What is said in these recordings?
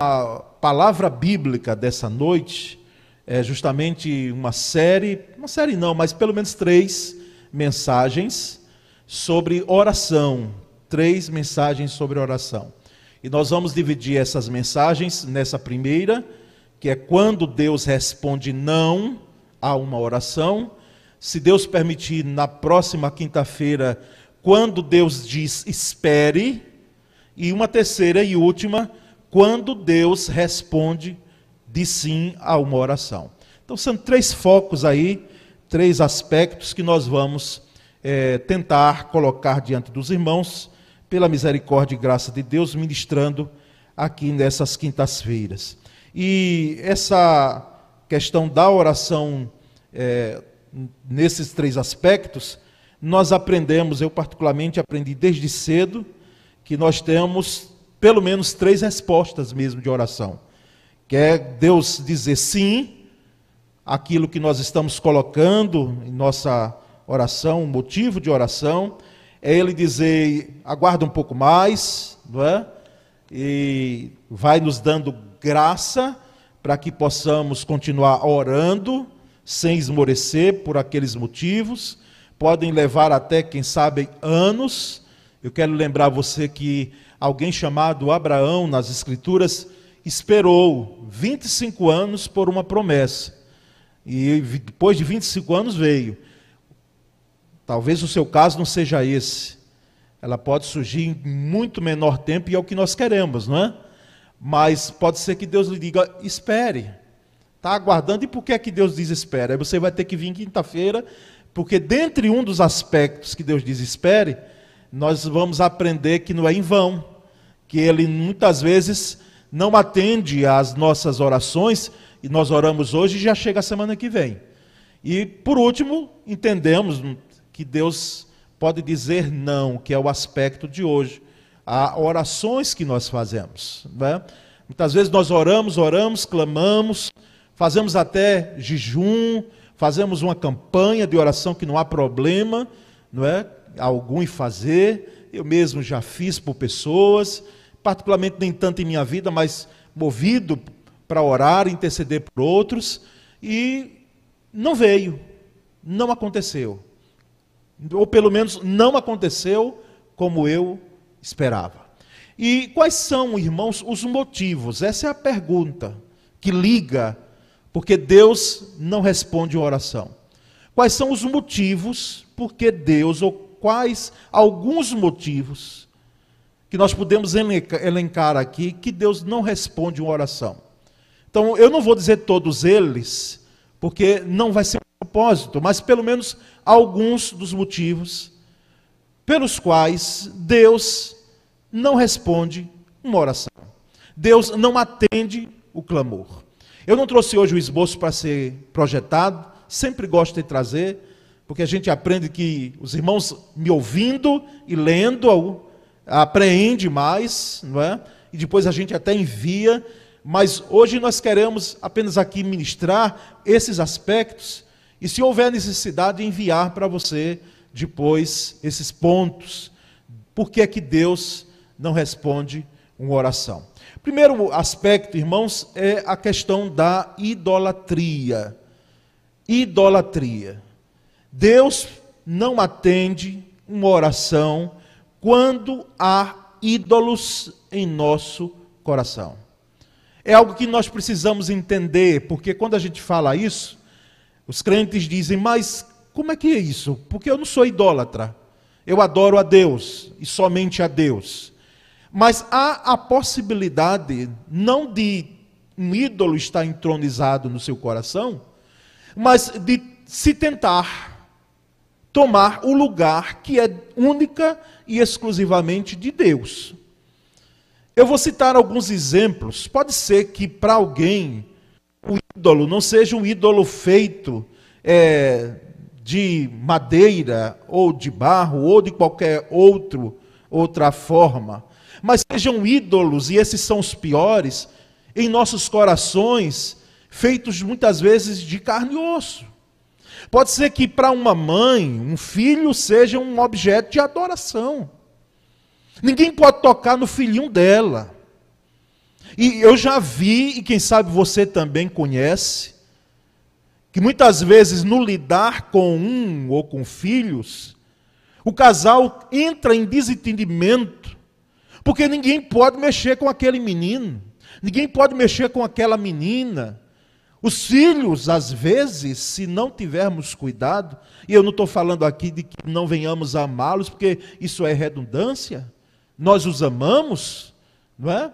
A palavra bíblica dessa noite é justamente uma série, uma série não, mas pelo menos três mensagens sobre oração. Três mensagens sobre oração. E nós vamos dividir essas mensagens nessa primeira, que é quando Deus responde não a uma oração. Se Deus permitir, na próxima quinta-feira, quando Deus diz espere. E uma terceira e última, quando Deus responde de sim a uma oração. Então são três focos aí, três aspectos que nós vamos é, tentar colocar diante dos irmãos, pela misericórdia e graça de Deus, ministrando aqui nessas quintas-feiras. E essa questão da oração, é, nesses três aspectos, nós aprendemos, eu particularmente aprendi desde cedo, que nós temos pelo menos três respostas mesmo de oração. Que é Deus dizer sim, aquilo que nós estamos colocando em nossa oração, motivo de oração, é Ele dizer, aguarda um pouco mais, não é? E vai nos dando graça para que possamos continuar orando, sem esmorecer por aqueles motivos, podem levar até, quem sabe, anos. Eu quero lembrar você que alguém chamado Abraão nas Escrituras esperou 25 anos por uma promessa. E depois de 25 anos veio. Talvez o seu caso não seja esse. Ela pode surgir em muito menor tempo e é o que nós queremos, não é? Mas pode ser que Deus lhe diga: espere. Está aguardando. E por que é que Deus diz espere? Aí você vai ter que vir quinta-feira porque dentre um dos aspectos que Deus diz espere, nós vamos aprender que não é em vão, que ele muitas vezes não atende às nossas orações, e nós oramos hoje e já chega a semana que vem. E por último, entendemos que Deus pode dizer não, que é o aspecto de hoje. Há orações que nós fazemos. Né? Muitas vezes nós oramos, oramos, clamamos, fazemos até jejum, fazemos uma campanha de oração que não há problema, não é? Algum em fazer. Eu mesmo já fiz por pessoas, particularmente nem tanto em minha vida, mas movido para orar, interceder por outros, e não veio, não aconteceu. Ou pelo menos não aconteceu como eu esperava. E quais são, irmãos, os motivos? Essa é a pergunta que liga porque Deus não responde oração. Quais são os motivos porque Deus, quais alguns motivos que nós podemos elencar aqui que Deus não responde uma oração? Então, eu não vou dizer todos eles, porque não vai ser um propósito, mas pelo menos alguns dos motivos pelos quais Deus não responde uma oração. Deus não atende o clamor. Eu não trouxe hoje o esboço para ser projetado, sempre gosto de trazer, porque a gente aprende que os irmãos me ouvindo e lendo apreende mais, não é? E depois a gente até envia, mas hoje nós queremos apenas aqui ministrar esses aspectos e se houver necessidade enviar para você depois esses pontos. Por que é que Deus não responde uma oração? Primeiro aspecto, irmãos, é a questão da idolatria. Idolatria. Deus não atende uma oração quando há ídolos em nosso coração. É algo que nós precisamos entender, porque quando a gente fala isso, os crentes dizem, mas como é que é isso? Porque eu não sou idólatra. Eu adoro a Deus e somente a Deus. Mas há a possibilidade, não de um ídolo estar entronizado no seu coração, mas de se tentar tomar o lugar que é única e exclusivamente de Deus. Eu vou citar alguns exemplos. Pode ser que para alguém o ídolo não seja um ídolo feito é, de madeira ou de barro ou de qualquer outro outra forma mas sejam ídolos, e esses são os piores, em nossos corações, feitos muitas vezes de carne e osso. Pode ser que para uma mãe, um filho seja um objeto de adoração. Ninguém pode tocar no filhinho dela. E eu já vi, e quem sabe você também conhece, que muitas vezes no lidar com um ou com filhos, o casal entra em desentendimento, porque ninguém pode mexer com aquele menino, ninguém pode mexer com aquela menina. Os filhos, às vezes, se não tivermos cuidado, e eu não estou falando aqui de que não venhamos a amá-los, porque isso é redundância, nós os amamos, não é?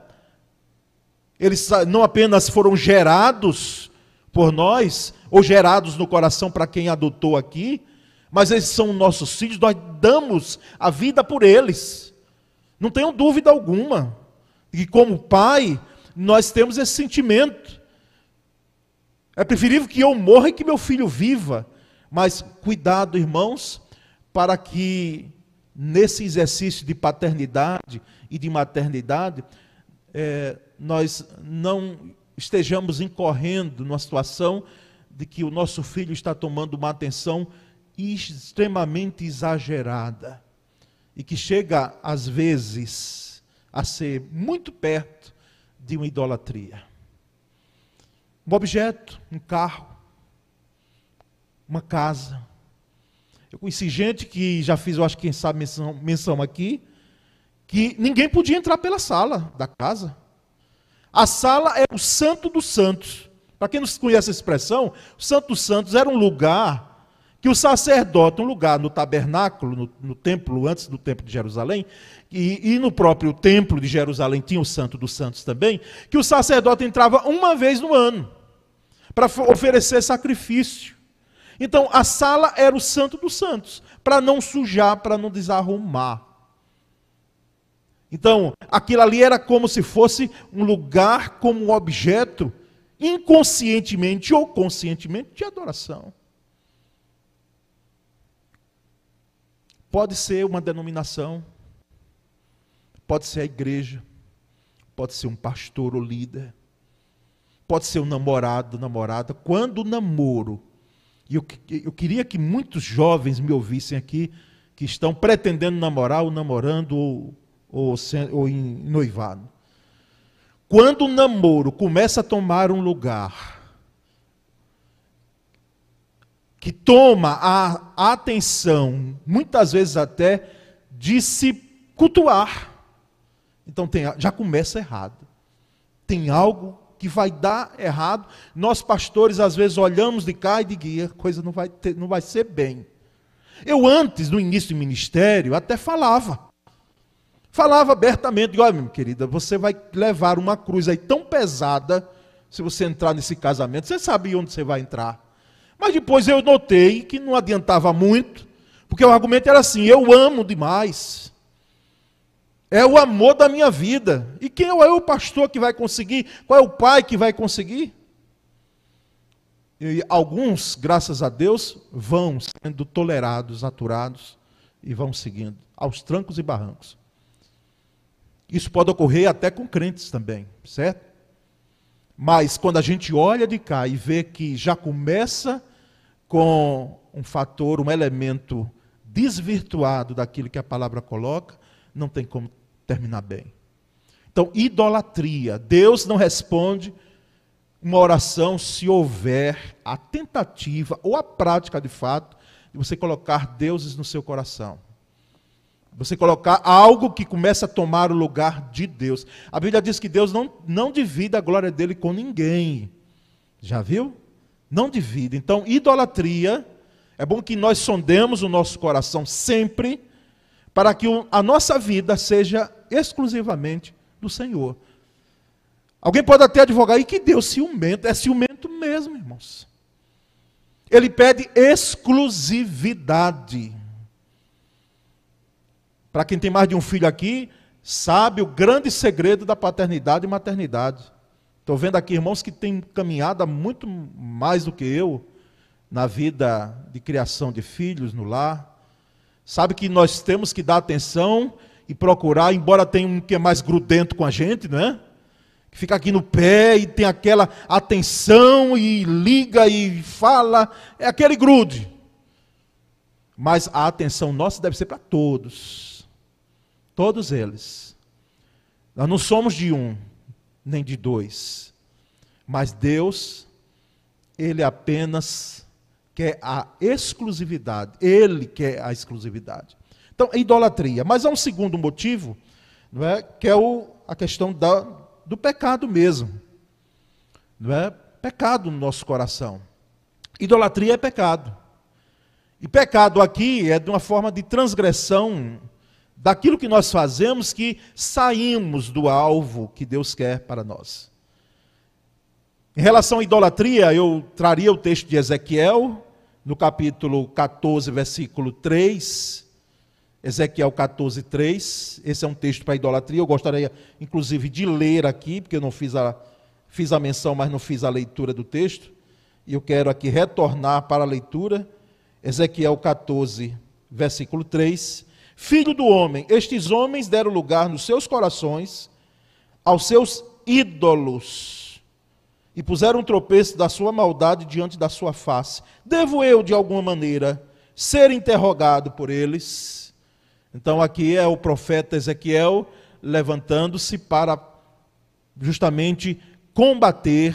Eles não apenas foram gerados por nós, ou gerados no coração para quem adotou aqui, mas eles são nossos filhos, nós damos a vida por eles. Não tenho dúvida alguma. E como pai, nós temos esse sentimento. É preferível que eu morra e que meu filho viva. Mas cuidado, irmãos, para que nesse exercício de paternidade e de maternidade, é, nós não estejamos incorrendo numa situação de que o nosso filho está tomando uma atenção extremamente exagerada e que chega, às vezes, a ser muito perto de uma idolatria. Um objeto, um carro, uma casa. Eu conheci gente que já fiz, eu acho que quem sabe menção, menção aqui, que ninguém podia entrar pela sala da casa. A sala é o santo dos santos. Para quem não conhece a expressão, o santo dos santos era um lugar que o sacerdote, um lugar no tabernáculo, no, no templo, antes do templo de Jerusalém, e, e, no próprio templo de Jerusalém tinha o santo dos santos também, que o sacerdote entrava uma vez no ano, para oferecer sacrifício. Então, a sala era o santo dos santos, para não sujar, para não desarrumar. Então, aquilo ali era como se fosse um lugar, como um objeto, inconscientemente ou conscientemente, de adoração. Pode ser uma denominação, pode ser a igreja, pode ser um pastor ou líder, pode ser um namorado, namorada. Quando o namoro, e eu, eu queria que muitos jovens me ouvissem aqui, que estão pretendendo namorar ou namorando ou ou, ou em noivado. Quando o namoro começa a tomar um lugar que toma a atenção, muitas vezes até, de se cultuar. Então tem, já começa errado. Tem algo que vai dar errado. Nós pastores às vezes olhamos de cá e de guia, coisa não vai, ter, não vai ser bem. Eu antes, no início do ministério, até falava. Falava abertamente, olha, minha querida, você vai levar uma cruz aí tão pesada, se você entrar nesse casamento, você sabe onde você vai entrar. Mas depois eu notei que não adiantava muito, porque o argumento era assim: eu amo demais. É o amor da minha vida. E quem é o pastor que vai conseguir? Qual é o pai que vai conseguir? E alguns, graças a Deus, vão sendo tolerados, aturados e vão seguindo aos trancos e barrancos. Isso pode ocorrer até com crentes também, certo? Mas quando a gente olha de cá e vê que já começa com um fator, um elemento desvirtuado daquilo que a palavra coloca, não tem como terminar bem. Então, idolatria. Deus não responde uma oração se houver a tentativa ou a prática de fato de você colocar deuses no seu coração. Você colocar algo que começa a tomar o lugar de Deus. A Bíblia diz que Deus não, não divide a glória dele com ninguém. Já viu? Não divide. Então, idolatria, é bom que nós sondemos o nosso coração sempre, para que a nossa vida seja exclusivamente do Senhor. Alguém pode até advogar, e que Deus ciumento? É ciumento mesmo, irmãos. Ele pede exclusividade. Para quem tem mais de um filho aqui, sabe o grande segredo da paternidade e maternidade. Estou vendo aqui irmãos que têm caminhado muito mais do que eu na vida de criação de filhos no lar. Sabe que nós temos que dar atenção e procurar, embora tenha um que é mais grudento com a gente, não é? Que fica aqui no pé e tem aquela atenção e liga e fala, é aquele grude. Mas a atenção nossa deve ser para todos Todos eles. Nós não somos de um. nem de dois. Mas Deus, Ele apenas quer a exclusividade. Ele quer a exclusividade. Então, a idolatria. Mas há um segundo motivo, não é? que é o, a questão da, do pecado mesmo. Não é? Pecado no nosso coração. Idolatria é pecado. E pecado aqui é de uma forma de transgressão daquilo que nós fazemos que saímos do alvo que Deus quer para nós. Em relação à idolatria, eu traria o texto de Ezequiel, no capítulo 14, versículo 3. Ezequiel 14, 3. Esse é um texto para idolatria. Eu gostaria, inclusive, de ler aqui, porque eu não fiz a, fiz a menção, mas não fiz a leitura do texto. E eu quero aqui retornar para a leitura. Ezequiel 14, versículo 3. Filho do homem, estes homens deram lugar nos seus corações aos seus ídolos e puseram um tropeço da sua maldade diante da sua face. Devo eu, de alguma maneira, ser interrogado por eles? Então, aqui é o profeta Ezequiel levantando-se para justamente combater,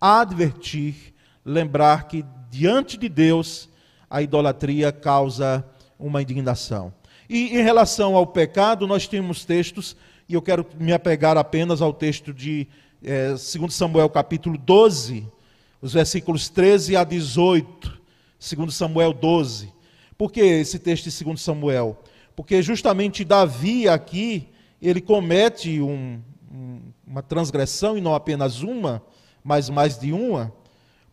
advertir, lembrar que diante de Deus a idolatria causa uma indignação. E em relação ao pecado, nós temos textos, e eu quero me apegar apenas ao texto de é, 2 Samuel capítulo 12, os versículos 13 a 18, 2 Samuel 12. Por que esse texto de 2 Samuel? Porque justamente Davi aqui, ele comete um, um, uma transgressão, e não apenas uma, mas mais de uma,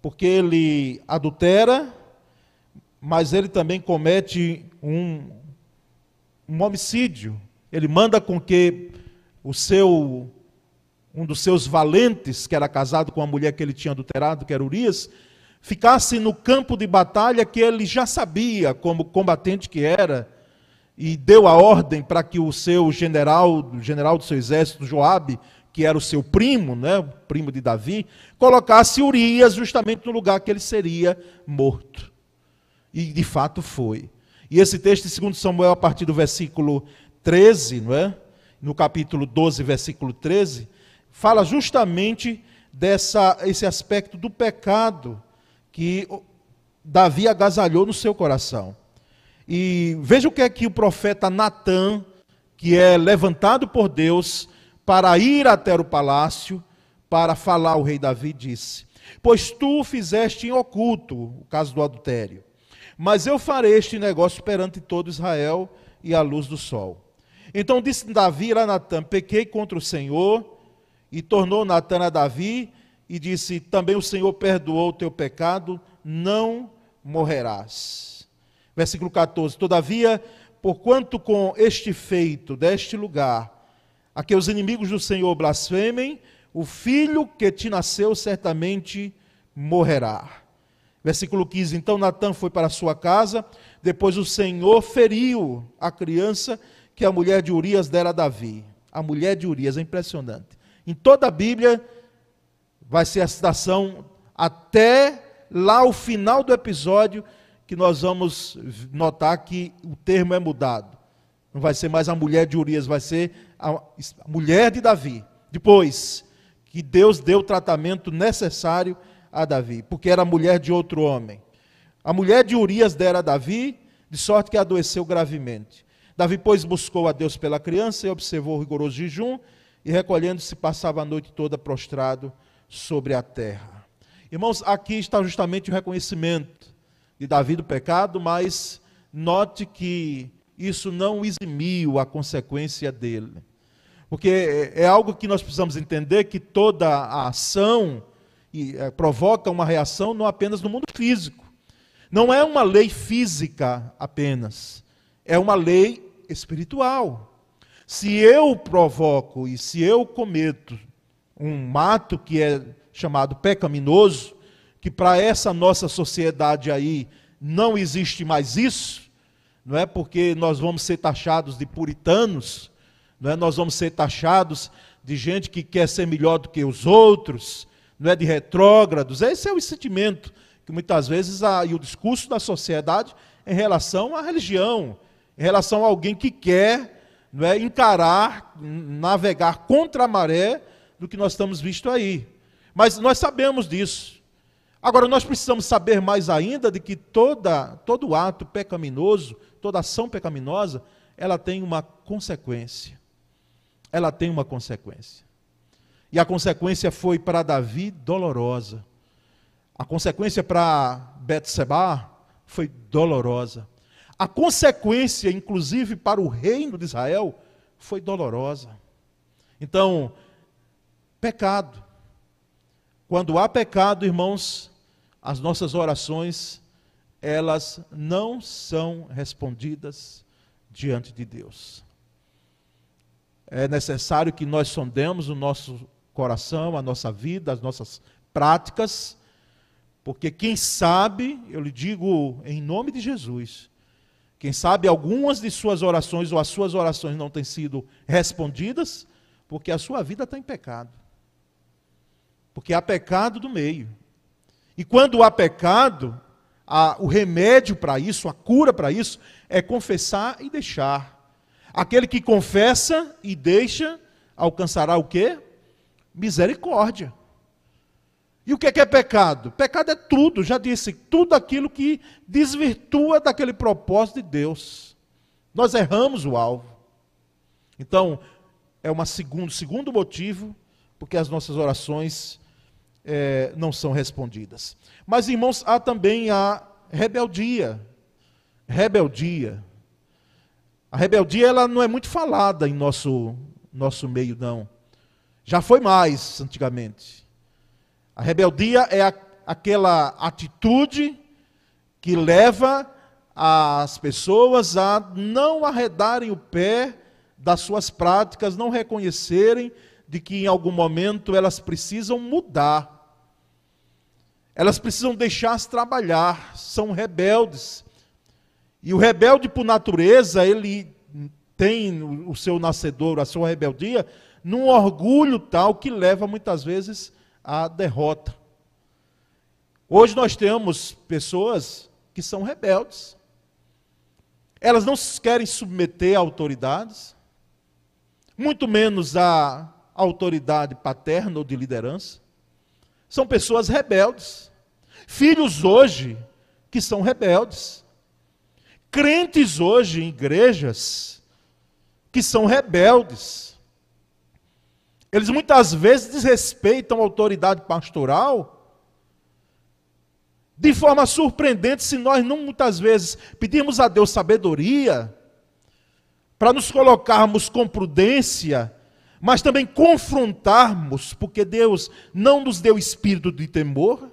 porque ele adultera, mas ele também comete um, um homicídio. Ele manda com que o seu um dos seus valentes, que era casado com a mulher que ele tinha adulterado, que era Urias, ficasse no campo de batalha que ele já sabia como combatente que era, e deu a ordem para que o seu general, o general do seu exército, Joabe, que era o seu primo, né, primo de Davi, colocasse Urias justamente no lugar que ele seria morto. E de fato foi. E esse texto de 2 Samuel, a partir do versículo 13, não é? no capítulo 12, versículo 13, fala justamente dessa, esse aspecto do pecado que Davi agasalhou no seu coração. E veja o que é que o profeta Natã, que é levantado por Deus para ir até o palácio, para falar ao rei Davi, disse: Pois tu fizeste em oculto o caso do adultério mas eu farei este negócio perante todo Israel e à luz do sol. Então disse Davi a Natã: Pequei contra o Senhor, e tornou Natã a Davi, e disse: Também o Senhor perdoou o teu pecado, não morrerás. Versículo 14: Todavia, porquanto com este feito deste lugar, a que os inimigos do Senhor blasfemem, o filho que te nasceu certamente morrerá. Versículo 15: Então Natan foi para sua casa, depois o Senhor feriu a criança que a mulher de Urias dera a Davi. A mulher de Urias, é impressionante. Em toda a Bíblia, vai ser a citação até lá o final do episódio, que nós vamos notar que o termo é mudado. Não vai ser mais a mulher de Urias, vai ser a mulher de Davi. Depois que Deus deu o tratamento necessário a Davi, porque era mulher de outro homem. A mulher de Urias dera a Davi, de sorte que adoeceu gravemente. Davi, pois, buscou a Deus pela criança e observou o rigoroso jejum, e recolhendo-se, passava a noite toda prostrado sobre a terra. Irmãos, aqui está justamente o reconhecimento de Davi do pecado, mas note que isso não eximiu a consequência dele. Porque é, é algo que nós precisamos entender que toda a ação é, provoca uma reação não apenas no mundo físico. Não é uma lei física apenas, é uma lei espiritual. Se eu provoco e se eu cometo um mato que é chamado pecaminoso, que para essa nossa sociedade aí não existe mais isso, não é porque nós vamos ser taxados de puritanos, não é? Nós vamos ser taxados de gente que quer ser melhor do que os outros, não é de retrógrados. Esse é o sentimento que muitas vezes há, e o discurso da sociedade em relação à religião, em relação a alguém que quer não é, encarar, navegar contra a maré do que nós estamos visto aí. Mas nós sabemos disso. Agora, nós precisamos saber mais ainda de que toda, todo ato pecaminoso, toda ação pecaminosa, ela tem uma consequência. Ela tem uma consequência. E a consequência foi para Davi dolorosa. A consequência para Betseba foi dolorosa. A consequência, inclusive, para o reino de Israel foi dolorosa. Então, pecado. Quando há pecado, irmãos, as nossas orações, elas não são respondidas diante de Deus. É necessário que nós sondemos o nosso coração, a nossa vida, as nossas práticas, porque quem sabe, eu lhe digo em nome de Jesus, quem sabe algumas de suas orações ou as suas orações não têm sido respondidas, porque a sua vida está em pecado. Porque há pecado do meio. E quando há pecado, o remédio para isso, a cura para isso, é confessar e deixar. Aquele que confessa e deixa, alcançará o quê? Misericórdia. E o que é, que é pecado? Pecado é tudo, já disse, tudo aquilo que desvirtua daquele propósito de Deus. Nós erramos o alvo. Então, é um segundo, segundo motivo porque as nossas orações é, não são respondidas. Mas, irmãos, há também a rebeldia. Rebeldia. A rebeldia ela não é muito falada em nosso, nosso meio, não. Já foi mais antigamente. A rebeldia é a, aquela atitude que leva as pessoas a não arredarem o pé das suas práticas, não reconhecerem de que em algum momento elas precisam mudar. Elas precisam deixar-se trabalhar, são rebeldes. E o rebelde, por natureza, ele tem o seu nascedor, a sua rebeldia, num orgulho tal que leva muitas vezes à derrota. Hoje nós temos pessoas que são rebeldes. Elas não querem submeter a autoridades, muito menos a autoridade paterna ou de liderança. São pessoas rebeldes. Filhos hoje que são rebeldes. Crentes hoje em igrejas que são rebeldes. Eles muitas vezes desrespeitam a autoridade pastoral de forma surpreendente se nós não muitas vezes pedirmos a Deus sabedoria para nos colocarmos com prudência, mas também confrontarmos, porque Deus não nos deu espírito de temor.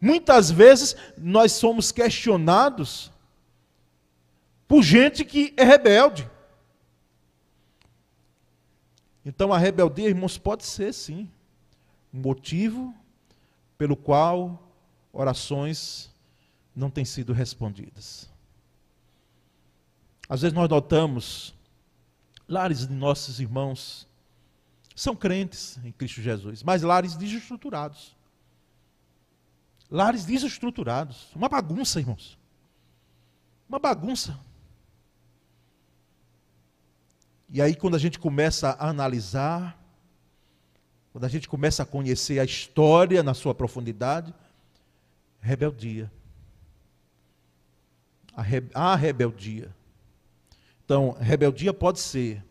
Muitas vezes nós somos questionados por gente que é rebelde. Então a rebeldia, irmãos, pode ser sim um motivo pelo qual orações não têm sido respondidas. Às vezes nós notamos lares de nossos irmãos são crentes em Cristo Jesus, mas lares desestruturados. Lares desestruturados. Uma bagunça, irmãos. Uma bagunça. E aí, quando a gente começa a analisar, quando a gente começa a conhecer a história na sua profundidade, rebeldia. A, re... a rebeldia. Então, rebeldia pode ser.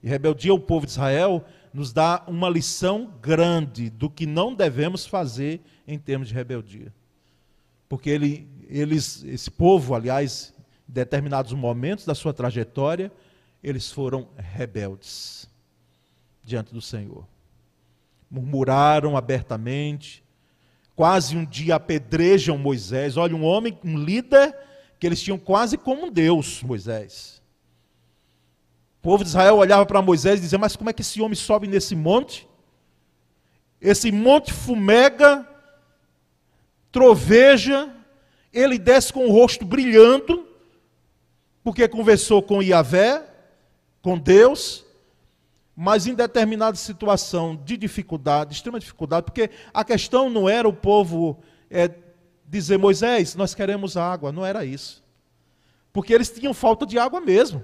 E rebeldia ao povo de Israel nos dá uma lição grande do que não devemos fazer em termos de rebeldia. Porque ele, eles, esse povo, aliás, em determinados momentos da sua trajetória, eles foram rebeldes diante do Senhor. Murmuraram abertamente, quase um dia apedrejam Moisés. Olha, um homem, um líder que eles tinham quase como um Deus, Moisés. O povo de Israel olhava para Moisés e dizia: Mas como é que esse homem sobe nesse monte? Esse monte fumega, troveja, ele desce com o rosto brilhando, porque conversou com Iavé, com Deus, mas em determinada situação de dificuldade, extrema dificuldade, porque a questão não era o povo é, dizer, Moisés, nós queremos água, não era isso. Porque eles tinham falta de água mesmo.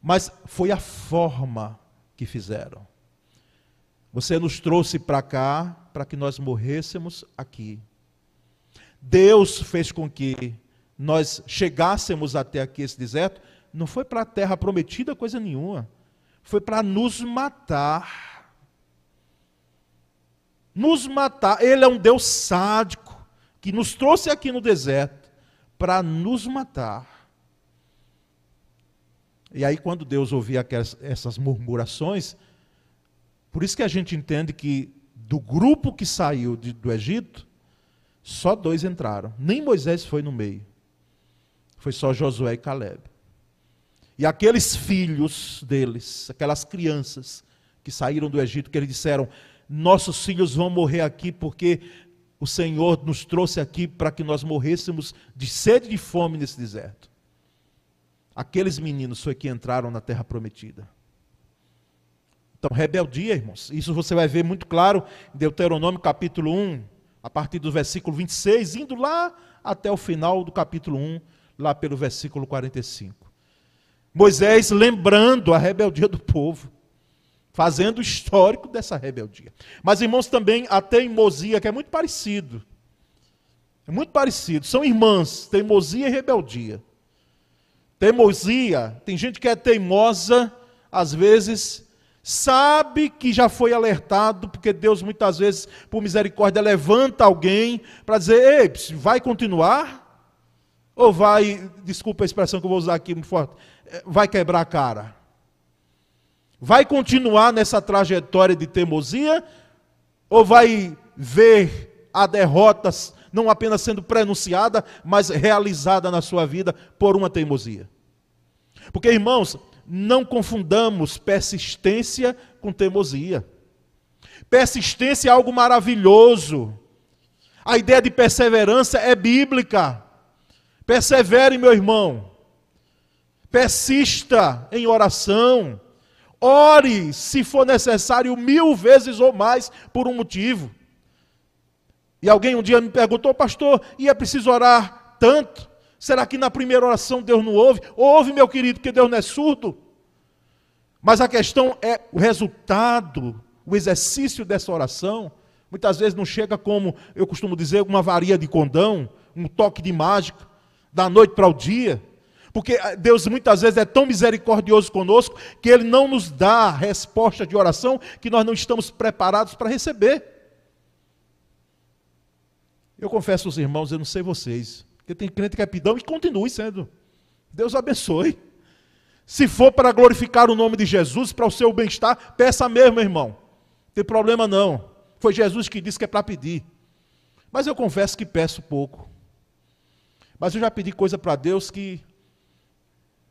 Mas foi a forma que fizeram. Você nos trouxe para cá para que nós morrêssemos aqui. Deus fez com que nós chegássemos até aqui esse deserto, não foi para a terra prometida coisa nenhuma. Foi para nos matar. Nos matar. Ele é um Deus sádico que nos trouxe aqui no deserto para nos matar. E aí, quando Deus ouvia aquelas, essas murmurações, por isso que a gente entende que do grupo que saiu de, do Egito, só dois entraram. Nem Moisés foi no meio. Foi só Josué e Caleb. E aqueles filhos deles, aquelas crianças que saíram do Egito, que eles disseram: Nossos filhos vão morrer aqui porque o Senhor nos trouxe aqui para que nós morrêssemos de sede e de fome nesse deserto. Aqueles meninos foi que entraram na terra prometida. Então, rebeldia, irmãos. Isso você vai ver muito claro em Deuteronômio capítulo 1, a partir do versículo 26, indo lá até o final do capítulo 1, lá pelo versículo 45. Moisés lembrando a rebeldia do povo, fazendo o histórico dessa rebeldia. Mas, irmãos, também a teimosia, que é muito parecido. É muito parecido. São irmãs, teimosia e rebeldia. Teimosia, tem gente que é teimosa, às vezes sabe que já foi alertado, porque Deus muitas vezes, por misericórdia, levanta alguém para dizer: ei, vai continuar? Ou vai, desculpa a expressão que eu vou usar aqui muito forte, vai quebrar a cara? Vai continuar nessa trajetória de teimosia? Ou vai ver a derrota não apenas sendo prenunciada, mas realizada na sua vida por uma teimosia? Porque, irmãos, não confundamos persistência com teimosia. Persistência é algo maravilhoso. A ideia de perseverança é bíblica. Persevere, meu irmão. Persista em oração. Ore, se for necessário, mil vezes ou mais por um motivo. E alguém um dia me perguntou, pastor, e é preciso orar tanto? Será que na primeira oração Deus não ouve? Ouve, meu querido, que Deus não é surdo. Mas a questão é o resultado, o exercício dessa oração. Muitas vezes não chega como, eu costumo dizer, uma varia de condão, um toque de mágica, da noite para o dia. Porque eh, Deus muitas vezes é tão misericordioso conosco que Ele não nos dá resposta de oração que nós não estamos preparados para receber. Eu confesso aos irmãos, eu não sei vocês, porque tem crente que é pidão e continue sendo. Deus abençoe. Se for para glorificar o nome de Jesus, para o seu bem-estar, peça mesmo, irmão. Não tem problema não. Foi Jesus que disse que é para pedir. Mas eu confesso que peço pouco. Mas eu já pedi coisa para Deus que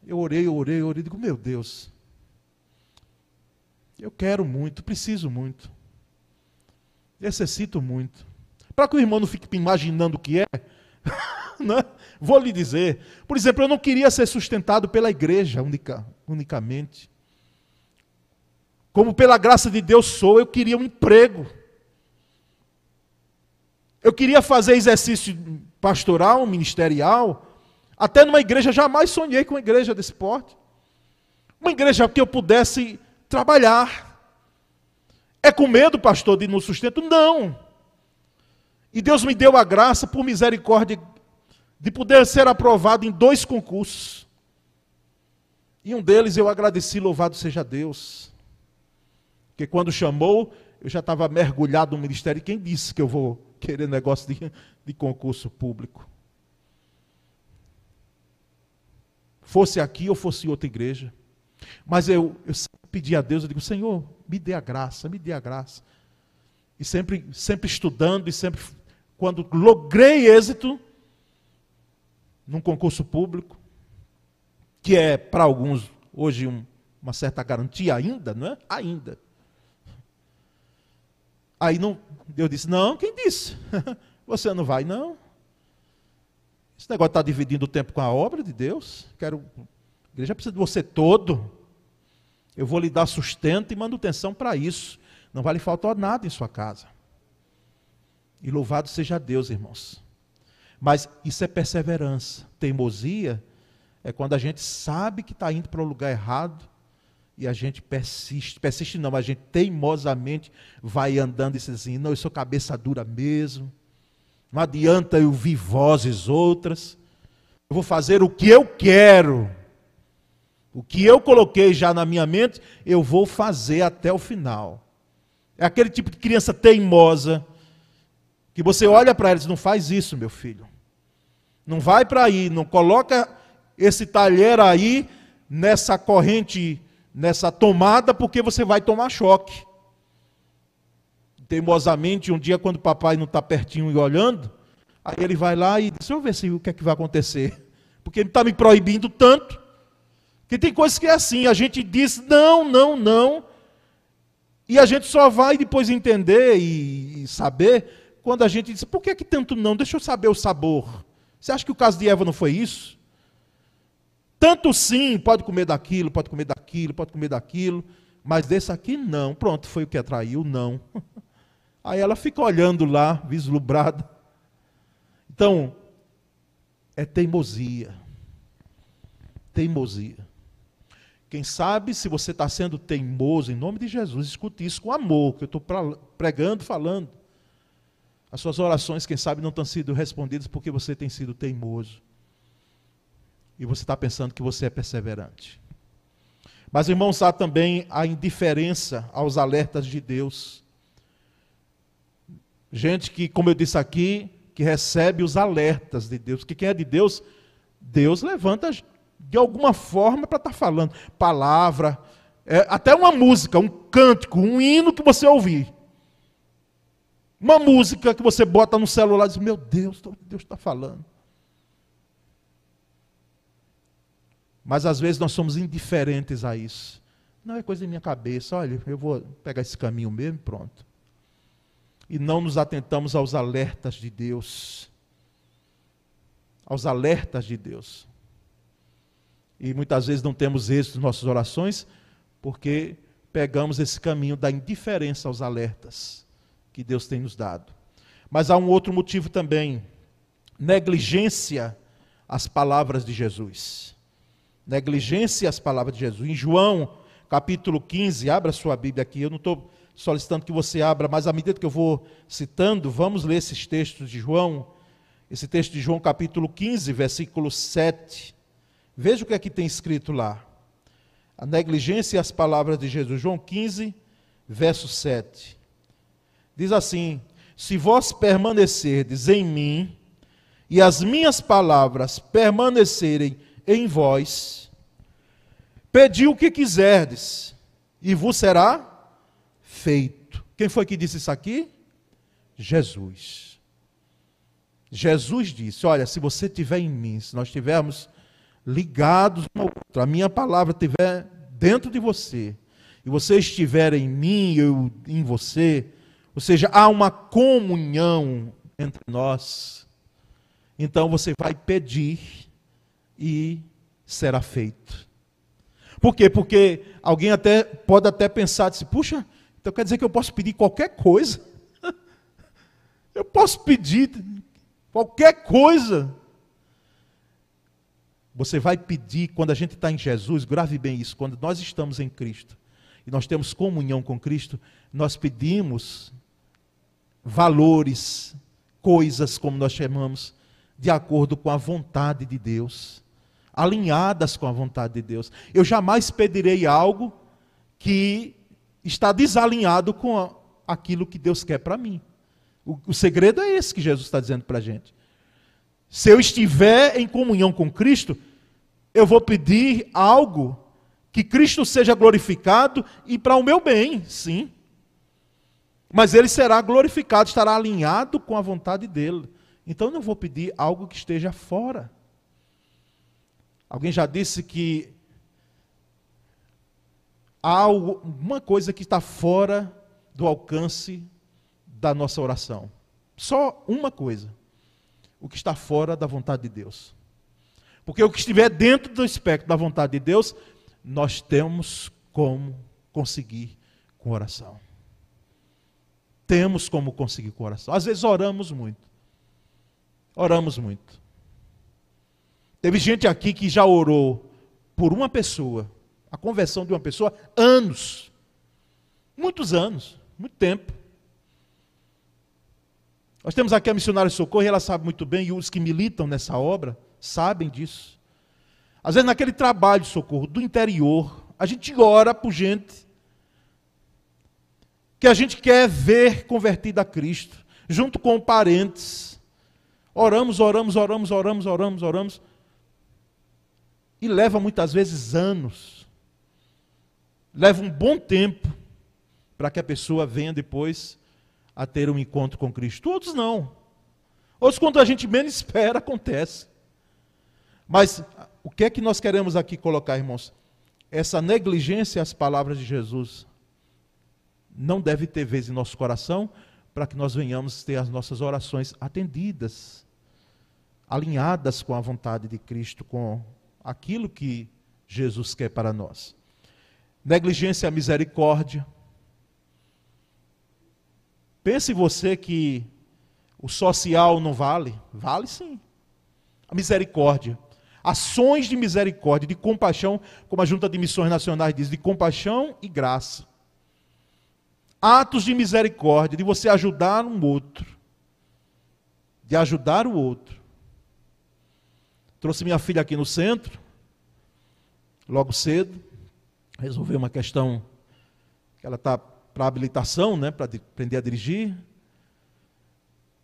eu orei, eu orei, eu orei, digo, meu Deus, eu quero muito, preciso muito, necessito muito. Para que o irmão não fique imaginando o que é, né? Vou lhe dizer. Por exemplo, eu não queria ser sustentado pela igreja única, unicamente. Como pela graça de Deus sou, eu queria um emprego. Eu queria fazer exercício pastoral, ministerial. Até numa igreja, jamais sonhei com uma igreja desse porte. Uma igreja que eu pudesse trabalhar. É com medo, pastor, de no sustento? Não. E Deus me deu a graça, por misericórdia de poder ser aprovado em dois concursos. E um deles eu agradeci, louvado seja Deus. Porque quando chamou, eu já estava mergulhado no ministério. Quem disse que eu vou querer negócio de, de concurso público? Fosse aqui ou fosse em outra igreja. Mas eu, eu pedi a Deus, eu digo, Senhor, me dê a graça, me dê a graça. E sempre, sempre estudando, e sempre, quando logrei êxito, num concurso público, que é para alguns hoje um, uma certa garantia ainda, não é? Ainda. Aí não, Deus disse: Não, quem disse? Você não vai, não. Esse negócio está dividindo o tempo com a obra de Deus. Quero, a igreja precisa de você todo. Eu vou lhe dar sustento e manutenção para isso. Não vai lhe faltar nada em sua casa. E louvado seja Deus, irmãos. Mas isso é perseverança. Teimosia é quando a gente sabe que está indo para o lugar errado E a gente persiste, persiste não, a gente teimosamente vai andando e diz assim: não, eu sou cabeça dura mesmo, não adianta eu ouvir vozes outras, eu vou fazer o que eu quero, o que eu coloquei já na minha mente, eu vou fazer até o final. É aquele tipo de criança teimosa, que você olha para e diz: não faz isso, meu filho, não vai para aí, não coloca esse talher aí nessa corrente nessa tomada porque você vai tomar choque. Teimosamente, um dia, quando o papai não está pertinho e olhando, aí ele vai lá e diz: Deixa eu ver se, o que é que vai acontecer. Porque ele está me proibindo tanto. Que tem coisas que é assim, a gente diz não, não, não. E a gente só vai depois entender e, e saber quando a gente diz: Por que, é que tanto não? Deixa eu saber o sabor. Você acha que o caso de Eva não foi isso? Tanto sim, pode comer daquilo, pode comer daquilo, pode comer daquilo, mas desse aqui não. Pronto, foi o que atraiu, não. Aí ela fica olhando lá, vislumbrada. Então, é teimosia. Teimosia. Quem sabe se você está sendo teimoso, em nome de Jesus, escute isso com amor, que eu estou pregando, falando. As suas orações, quem sabe, não estão sendo respondidas porque você tem sido teimoso e você está pensando que você é perseverante. Mas, irmãos, há também a indiferença aos alertas de Deus. Gente que, como eu disse aqui, que recebe os alertas de Deus. Que quem é de Deus, Deus levanta de alguma forma para estar tá falando. Palavra, é, até uma música, um cântico, um hino que você ouvir. Uma música que você bota no celular e diz: Meu Deus, Deus está falando. Mas às vezes nós somos indiferentes a isso. Não é coisa da minha cabeça, olha, eu vou pegar esse caminho mesmo pronto. E não nos atentamos aos alertas de Deus. Aos alertas de Deus. E muitas vezes não temos êxito nas nossas orações, porque pegamos esse caminho da indiferença aos alertas que Deus tem nos dado. Mas há um outro motivo também: negligência às palavras de Jesus negligência às palavras de Jesus. Em João, capítulo 15, abra sua Bíblia aqui. Eu não estou solicitando que você abra, mas à medida que eu vou citando, vamos ler esses textos de João. Esse texto de João, capítulo 15, versículo 7. Veja o que é que tem escrito lá. A negligência e as palavras de Jesus. João 15, verso 7. Diz assim: Se vós permanecerdes em mim, e as minhas palavras permanecerem em vós. Pedi o que quiserdes, e vos será feito. Quem foi que disse isso aqui? Jesus. Jesus disse: Olha, se você estiver em mim, se nós estivermos ligados um ao outro, a minha palavra estiver dentro de você, e você estiver em mim, eu em você, ou seja, há uma comunhão entre nós, então você vai pedir e será feito. Por quê? Porque alguém até pode até pensar assim, puxa, então quer dizer que eu posso pedir qualquer coisa? eu posso pedir qualquer coisa. Você vai pedir, quando a gente está em Jesus, grave bem isso, quando nós estamos em Cristo e nós temos comunhão com Cristo, nós pedimos valores, coisas, como nós chamamos, de acordo com a vontade de Deus alinhadas com a vontade de Deus. Eu jamais pedirei algo que está desalinhado com aquilo que Deus quer para mim. O, o segredo é esse que Jesus está dizendo para a gente. Se eu estiver em comunhão com Cristo, eu vou pedir algo que Cristo seja glorificado e para o meu bem, sim. Mas ele será glorificado, estará alinhado com a vontade dele. Então eu não vou pedir algo que esteja fora. Alguém já disse que há alguma coisa que está fora do alcance da nossa oração. Só uma coisa. O que está fora da vontade de Deus. Porque o que estiver dentro do espectro da vontade de Deus, nós temos como conseguir com oração. Temos como conseguir com oração. Às vezes oramos muito. Oramos muito. Teve gente aqui que já orou por uma pessoa a conversão de uma pessoa anos. Muitos anos, muito tempo. Nós temos aqui a missionária Socorro e ela sabe muito bem, e os que militam nessa obra sabem disso. Às vezes, naquele trabalho de socorro do interior, a gente ora por gente que a gente quer ver convertida a Cristo, junto com parentes. Oramos, oramos, oramos, oramos, oramos, oramos. E leva muitas vezes anos. Leva um bom tempo para que a pessoa venha depois a ter um encontro com Cristo. Outros não. Outros, quando a gente menos espera, acontece. Mas o que é que nós queremos aqui colocar, irmãos? Essa negligência às palavras de Jesus não deve ter vez em nosso coração para que nós venhamos ter as nossas orações atendidas, alinhadas com a vontade de Cristo, com aquilo que Jesus quer para nós. Negligência à misericórdia. Pense você que o social não vale? Vale sim. A misericórdia. Ações de misericórdia, de compaixão, como a Junta de Missões Nacionais diz, de compaixão e graça. Atos de misericórdia, de você ajudar um outro. De ajudar o outro. Trouxe minha filha aqui no centro, logo cedo, resolver uma questão que ela está para habilitação, né, para aprender a dirigir.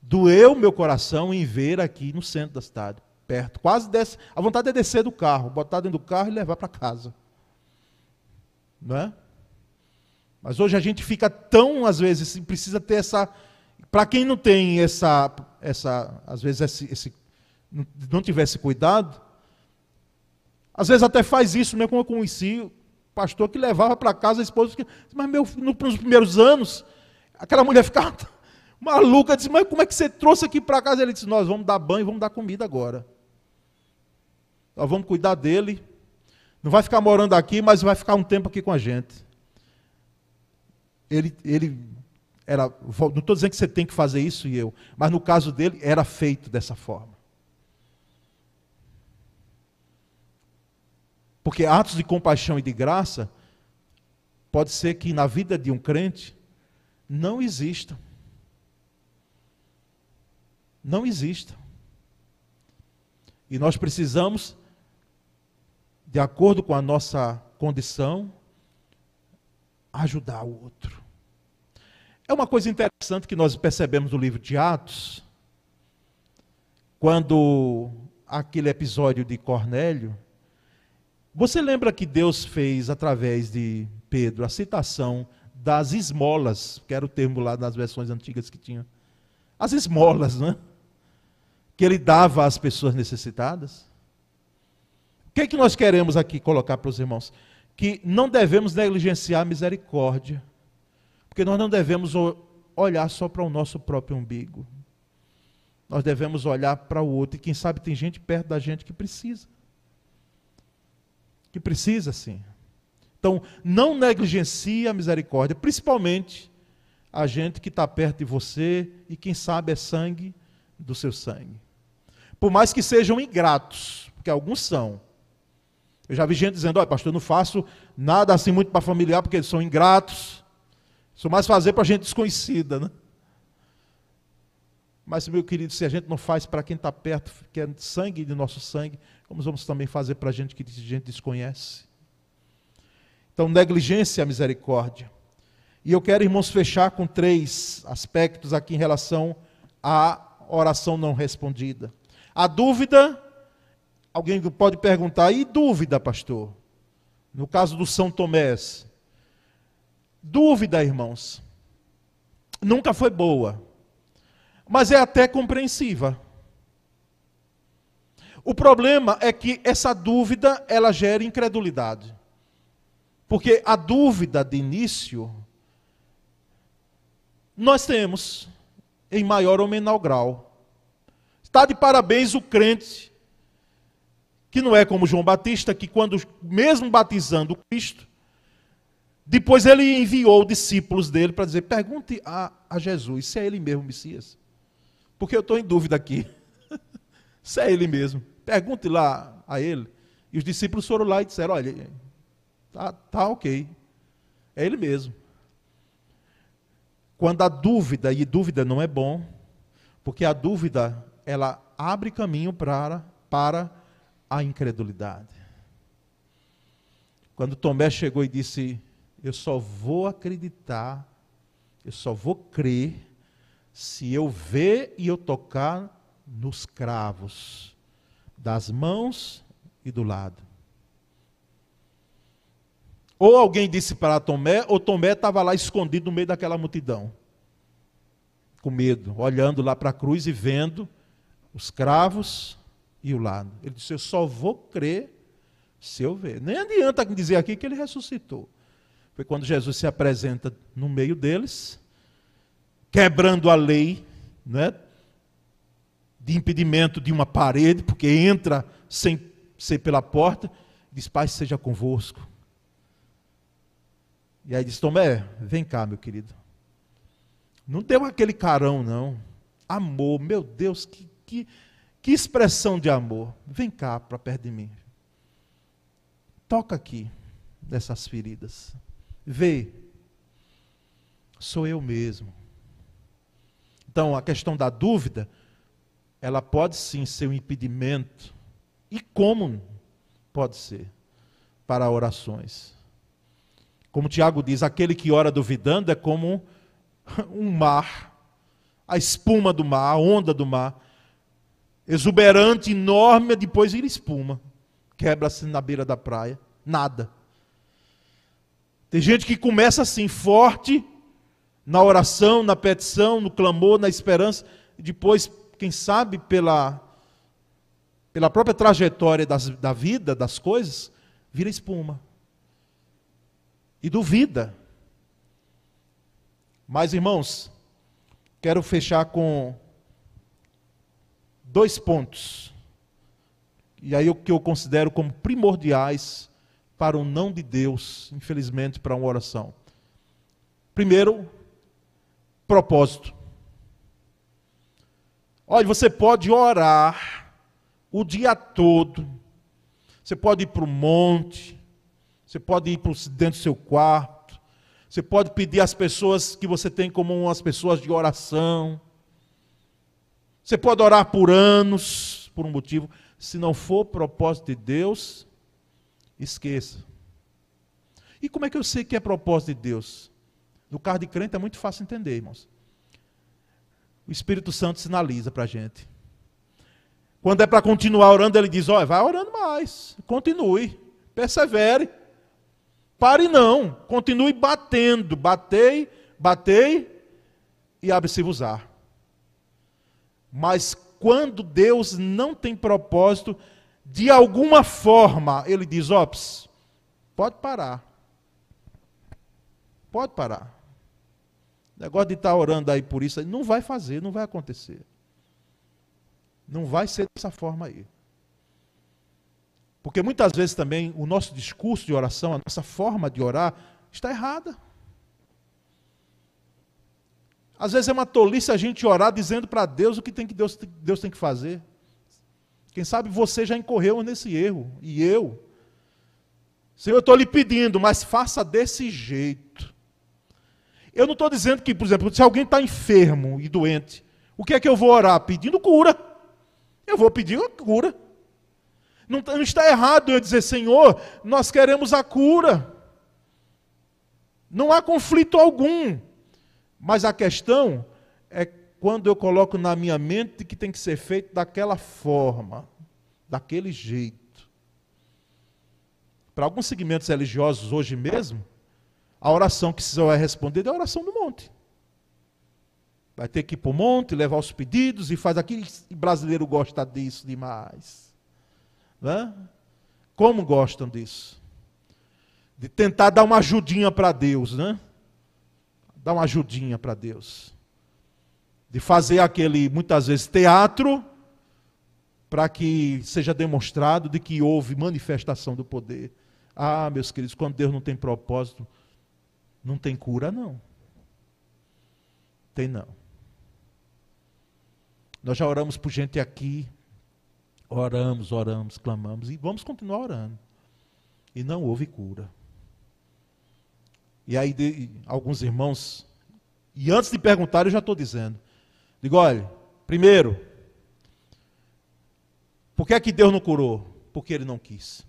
Doeu meu coração em ver aqui no centro da cidade, perto, quase desce. A vontade é descer do carro, botar dentro do carro e levar para casa. Não é? Mas hoje a gente fica tão, às vezes, precisa ter essa. Para quem não tem essa, essa às vezes, esse, esse não tivesse cuidado, às vezes até faz isso, mesmo como eu conheci pastor que levava para casa a esposa, mas meu, nos primeiros anos, aquela mulher ficava maluca, disse, mas como é que você trouxe aqui para casa? Ele disse, nós vamos dar banho, vamos dar comida agora. Nós vamos cuidar dele, não vai ficar morando aqui, mas vai ficar um tempo aqui com a gente. Ele, ele era, não estou dizendo que você tem que fazer isso e eu, mas no caso dele era feito dessa forma. Porque atos de compaixão e de graça pode ser que na vida de um crente não existam. Não existam. E nós precisamos, de acordo com a nossa condição, ajudar o outro. É uma coisa interessante que nós percebemos no livro de Atos, quando aquele episódio de Cornélio, você lembra que Deus fez, através de Pedro, a citação das esmolas, que era o termo lá nas versões antigas que tinha. As esmolas, né? Que ele dava às pessoas necessitadas. O que é que nós queremos aqui colocar para os irmãos? Que não devemos negligenciar a misericórdia, porque nós não devemos olhar só para o nosso próprio umbigo. Nós devemos olhar para o outro, e quem sabe tem gente perto da gente que precisa que precisa sim. Então, não negligencie a misericórdia, principalmente a gente que está perto de você e quem sabe é sangue do seu sangue. Por mais que sejam ingratos, porque alguns são. Eu já vi gente dizendo, olha, pastor, eu não faço nada assim muito para familiar, porque eles são ingratos. Sou mais fazer para gente desconhecida, né? Mas, meu querido, se a gente não faz para quem está perto, que é sangue de nosso sangue, como vamos também fazer para a gente que a gente desconhece? Então, negligência à misericórdia. E eu quero, irmãos, fechar com três aspectos aqui em relação à oração não respondida. A dúvida, alguém pode perguntar, e dúvida, pastor? No caso do São Tomés. Dúvida, irmãos, nunca foi boa, mas é até compreensiva. O problema é que essa dúvida ela gera incredulidade. Porque a dúvida de início nós temos em maior ou menor grau. Está de parabéns o crente que não é como João Batista, que quando mesmo batizando Cristo, depois ele enviou discípulos dele para dizer: pergunte a, a Jesus se é ele mesmo o Messias. Porque eu estou em dúvida aqui. se é ele mesmo. Pergunte lá a ele. E os discípulos foram lá e disseram: Olha, Tá, tá ok. É ele mesmo. Quando a dúvida, e dúvida não é bom, porque a dúvida, ela abre caminho para, para a incredulidade. Quando Tomé chegou e disse: Eu só vou acreditar, eu só vou crer, se eu ver e eu tocar nos cravos das mãos e do lado. Ou alguém disse para Tomé, ou Tomé estava lá escondido no meio daquela multidão, com medo, olhando lá para a cruz e vendo os cravos e o lado. Ele disse: Eu só vou crer se eu ver. Nem adianta dizer aqui que ele ressuscitou. Foi quando Jesus se apresenta no meio deles, quebrando a lei, né? de impedimento de uma parede, porque entra sem ser pela porta, diz: Pai, seja convosco. E aí diz: Tomé, vem cá, meu querido. Não deu aquele carão, não. Amor, meu Deus, que, que, que expressão de amor. Vem cá para perto de mim. Toca aqui, nessas feridas. Vê. Sou eu mesmo. Então, a questão da dúvida, ela pode sim ser um impedimento. E como pode ser? Para orações. Como Tiago diz, aquele que ora duvidando é como um mar, a espuma do mar, a onda do mar, exuberante, enorme, depois vira espuma, quebra-se na beira da praia, nada. Tem gente que começa assim, forte, na oração, na petição, no clamor, na esperança, depois, quem sabe, pela, pela própria trajetória das, da vida, das coisas, vira espuma e duvida. Mas, irmãos, quero fechar com dois pontos. E aí o que eu considero como primordiais para o não de Deus, infelizmente, para uma oração. Primeiro, propósito. Olha, você pode orar o dia todo. Você pode ir para o monte, você pode ir dentro do seu quarto. Você pode pedir às pessoas que você tem como umas pessoas de oração. Você pode orar por anos, por um motivo. Se não for propósito de Deus, esqueça. E como é que eu sei que é propósito de Deus? No caso de crente é muito fácil entender, irmãos. O Espírito Santo sinaliza para a gente. Quando é para continuar orando, ele diz: olha, vai orando mais, continue, persevere. Pare não, continue batendo, batei, batei e abre-se-vos-á. Mas quando Deus não tem propósito, de alguma forma, ele diz: ops, pode parar. Pode parar. Negócio de estar orando aí por isso, não vai fazer, não vai acontecer. Não vai ser dessa forma aí. Porque muitas vezes também o nosso discurso de oração, a nossa forma de orar, está errada. Às vezes é uma tolice a gente orar dizendo para Deus o que, tem que Deus, Deus tem que fazer. Quem sabe você já incorreu nesse erro, e eu. Senhor, eu estou lhe pedindo, mas faça desse jeito. Eu não estou dizendo que, por exemplo, se alguém está enfermo e doente, o que é que eu vou orar? Pedindo cura. Eu vou pedir a cura. Não, não está errado eu dizer, Senhor, nós queremos a cura. Não há conflito algum. Mas a questão é quando eu coloco na minha mente que tem que ser feito daquela forma, daquele jeito. Para alguns segmentos religiosos hoje mesmo, a oração que se vai responder é a oração do monte. Vai ter que ir para o monte, levar os pedidos e faz aquilo. E brasileiro gosta disso demais. Né? Como gostam disso? De tentar dar uma ajudinha para Deus, né? Dar uma ajudinha para Deus. De fazer aquele, muitas vezes, teatro, para que seja demonstrado de que houve manifestação do poder. Ah, meus queridos, quando Deus não tem propósito, não tem cura, não. Tem não. Nós já oramos por gente aqui Oramos, oramos, clamamos e vamos continuar orando. E não houve cura. E aí de, alguns irmãos, e antes de perguntar eu já estou dizendo. Digo, olha, primeiro, por que é que Deus não curou? Porque ele não quis.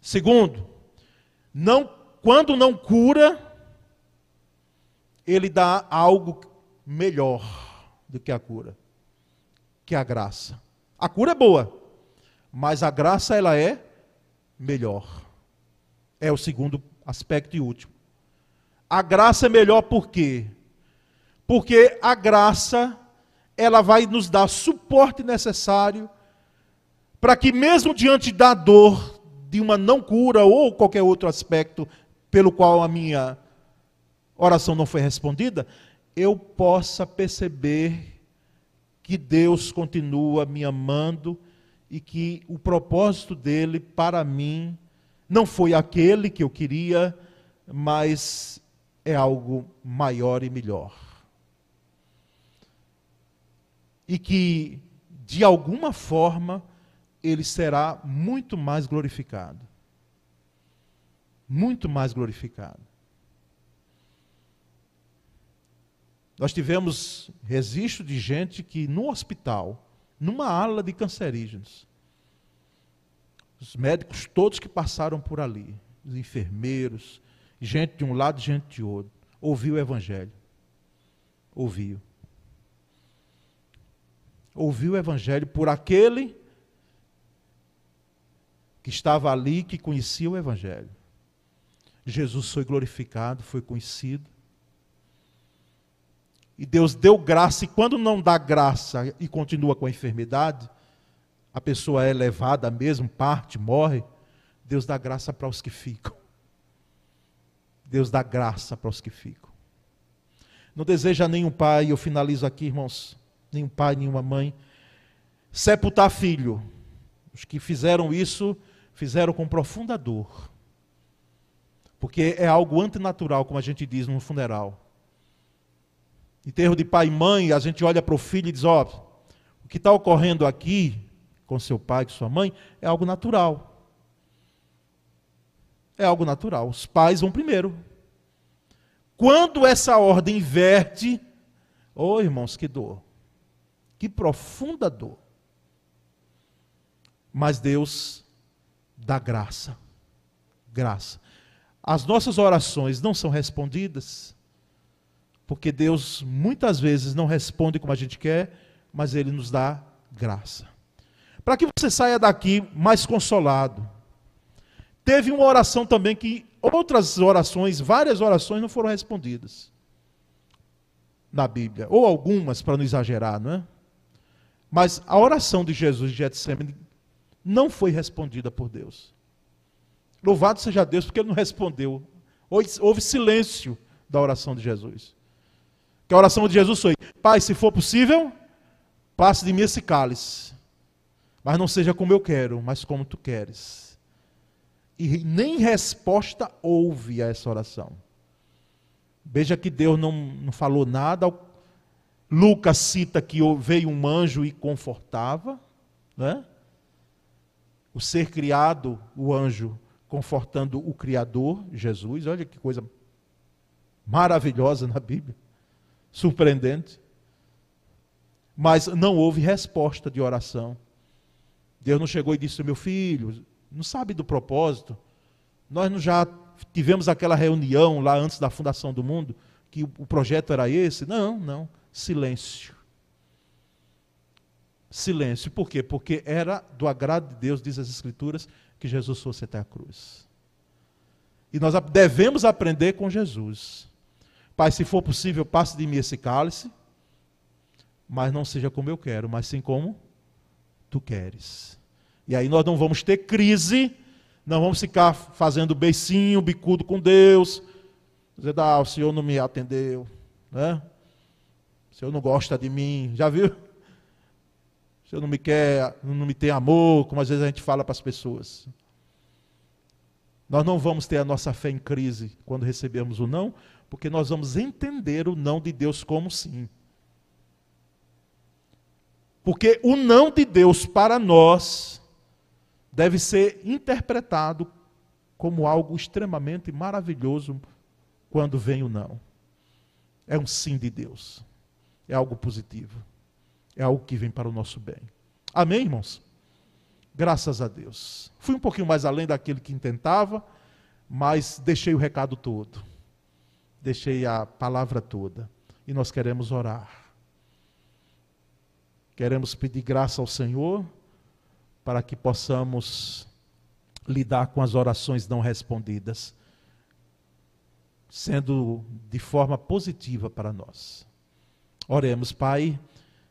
Segundo, não, quando não cura, ele dá algo melhor do que a cura, que a graça. A cura é boa, mas a graça ela é melhor. É o segundo aspecto e último. A graça é melhor por quê? Porque a graça ela vai nos dar suporte necessário para que mesmo diante da dor de uma não cura ou qualquer outro aspecto pelo qual a minha oração não foi respondida, eu possa perceber que Deus continua me amando e que o propósito dele para mim não foi aquele que eu queria, mas é algo maior e melhor. E que, de alguma forma, ele será muito mais glorificado. Muito mais glorificado. Nós tivemos registro de gente que no hospital, numa ala de cancerígenos, os médicos todos que passaram por ali, os enfermeiros, gente de um lado, gente de outro, ouviu o evangelho. Ouviu. Ouviu o evangelho por aquele que estava ali, que conhecia o evangelho. Jesus foi glorificado, foi conhecido. E Deus deu graça, e quando não dá graça e continua com a enfermidade, a pessoa é levada mesmo, parte, morre. Deus dá graça para os que ficam. Deus dá graça para os que ficam. Não deseja nenhum pai, eu finalizo aqui, irmãos, nenhum pai, nenhuma mãe, sepultar filho. Os que fizeram isso, fizeram com profunda dor. Porque é algo antinatural, como a gente diz no funeral. Enterro de pai e mãe, a gente olha para o filho e diz: Ó, oh, o que está ocorrendo aqui com seu pai, com sua mãe, é algo natural. É algo natural. Os pais vão primeiro. Quando essa ordem inverte, oh irmãos, que dor. Que profunda dor. Mas Deus dá graça. Graça. As nossas orações não são respondidas, porque Deus muitas vezes não responde como a gente quer, mas Ele nos dá graça. Para que você saia daqui mais consolado. Teve uma oração também que outras orações, várias orações não foram respondidas na Bíblia, ou algumas para não exagerar, não é? Mas a oração de Jesus de Getsemane não foi respondida por Deus. Louvado seja Deus, porque ele não respondeu. Houve silêncio da oração de Jesus. Que a oração de Jesus foi: Pai, se for possível, passe de mim esse cálice. Mas não seja como eu quero, mas como tu queres. E nem resposta houve a essa oração. Veja que Deus não, não falou nada. Lucas cita que veio um anjo e confortava. Né? O ser criado, o anjo, confortando o Criador, Jesus. Olha que coisa maravilhosa na Bíblia. Surpreendente. Mas não houve resposta de oração. Deus não chegou e disse: Meu filho, não sabe do propósito? Nós não já tivemos aquela reunião lá antes da fundação do mundo, que o projeto era esse? Não, não. Silêncio. Silêncio. Por quê? Porque era do agrado de Deus, diz as Escrituras, que Jesus fosse até a cruz. E nós devemos aprender com Jesus. Pai, se for possível, passe de mim esse cálice, mas não seja como eu quero, mas sim como tu queres. E aí nós não vamos ter crise, não vamos ficar fazendo beicinho, bicudo com Deus, dizendo, ah, o Senhor não me atendeu, né? O Senhor não gosta de mim, já viu? O Senhor não me quer, não me tem amor, como às vezes a gente fala para as pessoas. Nós não vamos ter a nossa fé em crise quando recebemos o não, porque nós vamos entender o não de Deus como sim. Porque o não de Deus para nós deve ser interpretado como algo extremamente maravilhoso quando vem o não. É um sim de Deus. É algo positivo. É algo que vem para o nosso bem. Amém, irmãos? Graças a Deus. Fui um pouquinho mais além daquele que intentava, mas deixei o recado todo. Deixei a palavra toda. E nós queremos orar. Queremos pedir graça ao Senhor para que possamos lidar com as orações não respondidas, sendo de forma positiva para nós. Oremos, Pai,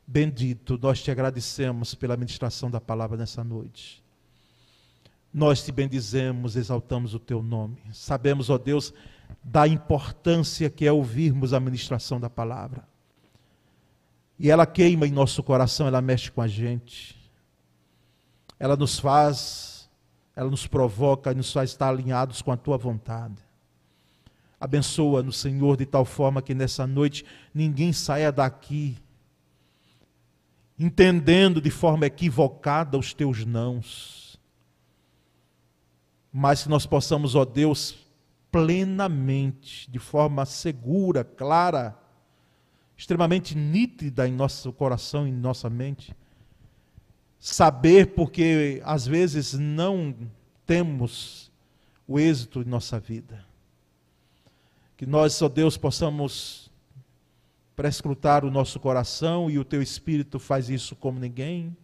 bendito, nós te agradecemos pela ministração da palavra nessa noite. Nós te bendizemos, exaltamos o teu nome. Sabemos, ó Deus, da importância que é ouvirmos a ministração da palavra. E ela queima em nosso coração, ela mexe com a gente. Ela nos faz, ela nos provoca e nos faz estar alinhados com a tua vontade. Abençoa-nos, Senhor, de tal forma que nessa noite ninguém saia daqui entendendo de forma equivocada os teus nãos. Mas que nós possamos, ó Deus, plenamente, de forma segura, clara, extremamente nítida em nosso coração, em nossa mente. Saber porque às vezes não temos o êxito em nossa vida. Que nós, ó Deus, possamos prescrutar o nosso coração e o teu espírito faz isso como ninguém,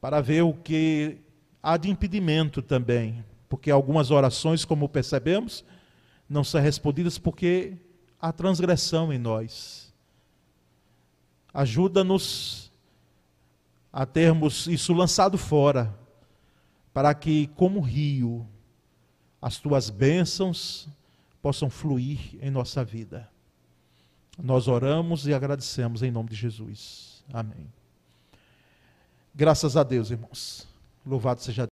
para ver o que há de impedimento também, porque algumas orações, como percebemos, não são respondidas porque a transgressão em nós. Ajuda-nos a termos isso lançado fora, para que, como rio, as tuas bênçãos possam fluir em nossa vida. Nós oramos e agradecemos em nome de Jesus. Amém. Graças a Deus, irmãos. Louvado seja